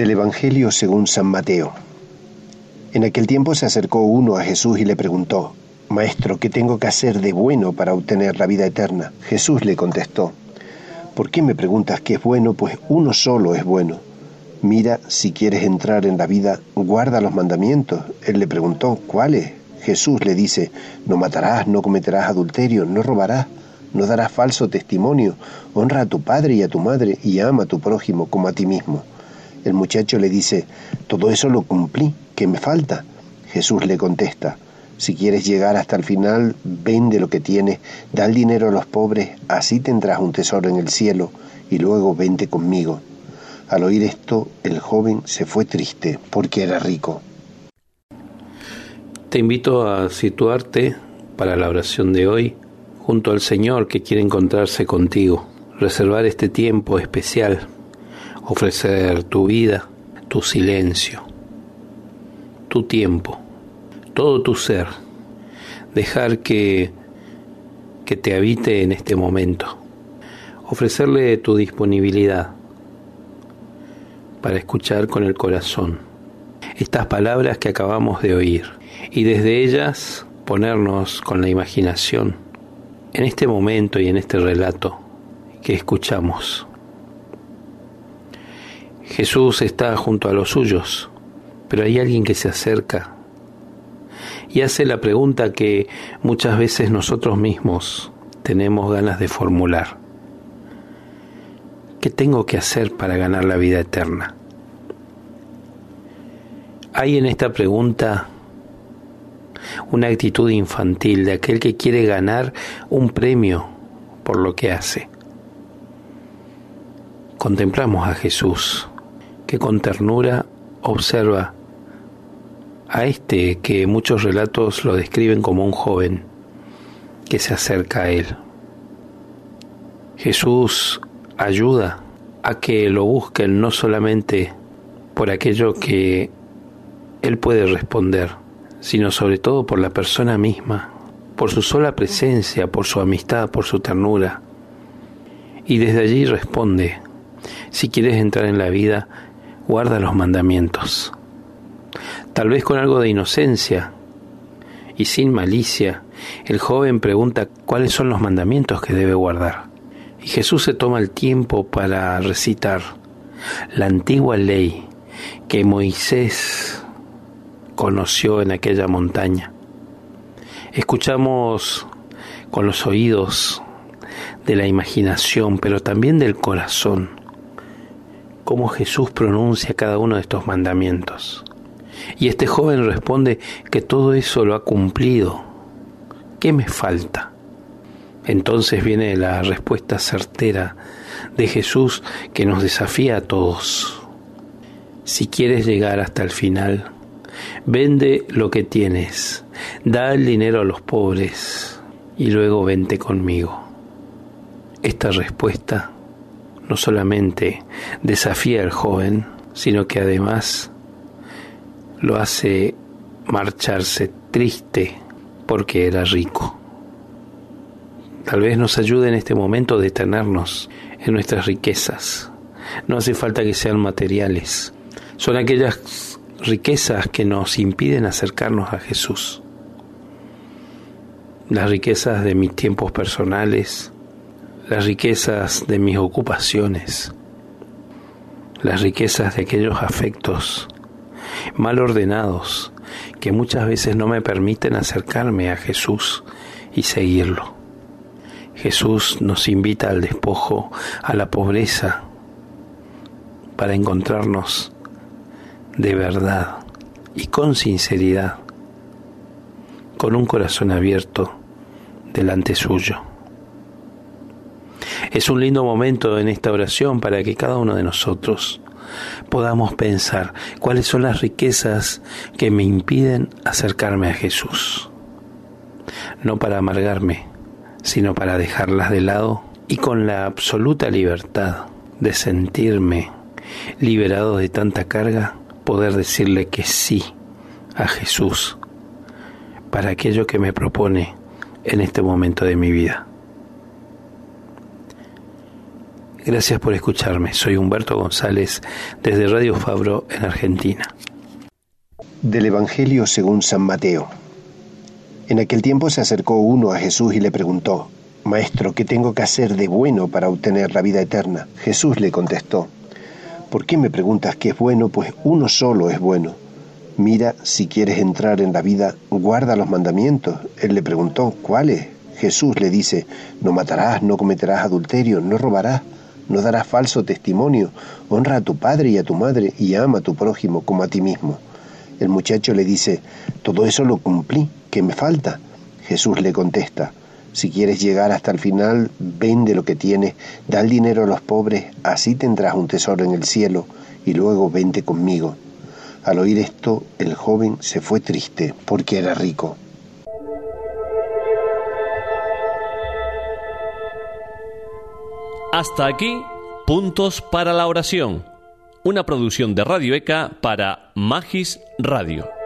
Del Evangelio según San Mateo. En aquel tiempo se acercó uno a Jesús y le preguntó, Maestro, ¿qué tengo que hacer de bueno para obtener la vida eterna? Jesús le contestó, ¿por qué me preguntas qué es bueno? Pues uno solo es bueno. Mira, si quieres entrar en la vida, guarda los mandamientos. Él le preguntó, ¿cuáles? Jesús le dice, no matarás, no cometerás adulterio, no robarás, no darás falso testimonio, honra a tu padre y a tu madre y ama a tu prójimo como a ti mismo. El muchacho le dice, todo eso lo cumplí, ¿qué me falta? Jesús le contesta, si quieres llegar hasta el final, vende lo que tienes, da el dinero a los pobres, así tendrás un tesoro en el cielo, y luego vente conmigo. Al oír esto, el joven se fue triste, porque era rico. Te invito a situarte para la oración de hoy junto al Señor que quiere encontrarse contigo, reservar este tiempo especial, ofrecer tu vida, tu silencio, tu tiempo todo tu ser, dejar que, que te habite en este momento, ofrecerle tu disponibilidad para escuchar con el corazón estas palabras que acabamos de oír y desde ellas ponernos con la imaginación en este momento y en este relato que escuchamos. Jesús está junto a los suyos, pero hay alguien que se acerca y hace la pregunta que muchas veces nosotros mismos tenemos ganas de formular. ¿Qué tengo que hacer para ganar la vida eterna? Hay en esta pregunta una actitud infantil de aquel que quiere ganar un premio por lo que hace. Contemplamos a Jesús, que con ternura observa a este que muchos relatos lo describen como un joven que se acerca a él. Jesús ayuda a que lo busquen no solamente por aquello que él puede responder, sino sobre todo por la persona misma, por su sola presencia, por su amistad, por su ternura. Y desde allí responde, si quieres entrar en la vida, guarda los mandamientos tal vez con algo de inocencia y sin malicia, el joven pregunta cuáles son los mandamientos que debe guardar. Y Jesús se toma el tiempo para recitar la antigua ley que Moisés conoció en aquella montaña. Escuchamos con los oídos de la imaginación, pero también del corazón, cómo Jesús pronuncia cada uno de estos mandamientos. Y este joven responde que todo eso lo ha cumplido. ¿Qué me falta? Entonces viene la respuesta certera de Jesús que nos desafía a todos. Si quieres llegar hasta el final, vende lo que tienes, da el dinero a los pobres y luego vente conmigo. Esta respuesta no solamente desafía al joven, sino que además lo hace marcharse triste porque era rico. Tal vez nos ayude en este momento a detenernos en nuestras riquezas. No hace falta que sean materiales. Son aquellas riquezas que nos impiden acercarnos a Jesús. Las riquezas de mis tiempos personales, las riquezas de mis ocupaciones, las riquezas de aquellos afectos mal ordenados, que muchas veces no me permiten acercarme a Jesús y seguirlo. Jesús nos invita al despojo, a la pobreza, para encontrarnos de verdad y con sinceridad, con un corazón abierto delante suyo. Es un lindo momento en esta oración para que cada uno de nosotros podamos pensar cuáles son las riquezas que me impiden acercarme a Jesús. No para amargarme, sino para dejarlas de lado y con la absoluta libertad de sentirme liberado de tanta carga, poder decirle que sí a Jesús para aquello que me propone en este momento de mi vida. Gracias por escucharme. Soy Humberto González desde Radio Fabro en Argentina. Del Evangelio según San Mateo. En aquel tiempo se acercó uno a Jesús y le preguntó, Maestro, ¿qué tengo que hacer de bueno para obtener la vida eterna? Jesús le contestó, ¿por qué me preguntas qué es bueno? Pues uno solo es bueno. Mira, si quieres entrar en la vida, guarda los mandamientos. Él le preguntó, ¿cuáles? Jesús le dice, no matarás, no cometerás adulterio, no robarás no darás falso testimonio, honra a tu padre y a tu madre y ama a tu prójimo como a ti mismo. El muchacho le dice, todo eso lo cumplí, ¿qué me falta? Jesús le contesta, si quieres llegar hasta el final, vende lo que tienes, da el dinero a los pobres, así tendrás un tesoro en el cielo, y luego vente conmigo. Al oír esto, el joven se fue triste, porque era rico. Hasta aquí, Puntos para la Oración, una producción de Radio ECA para Magis Radio.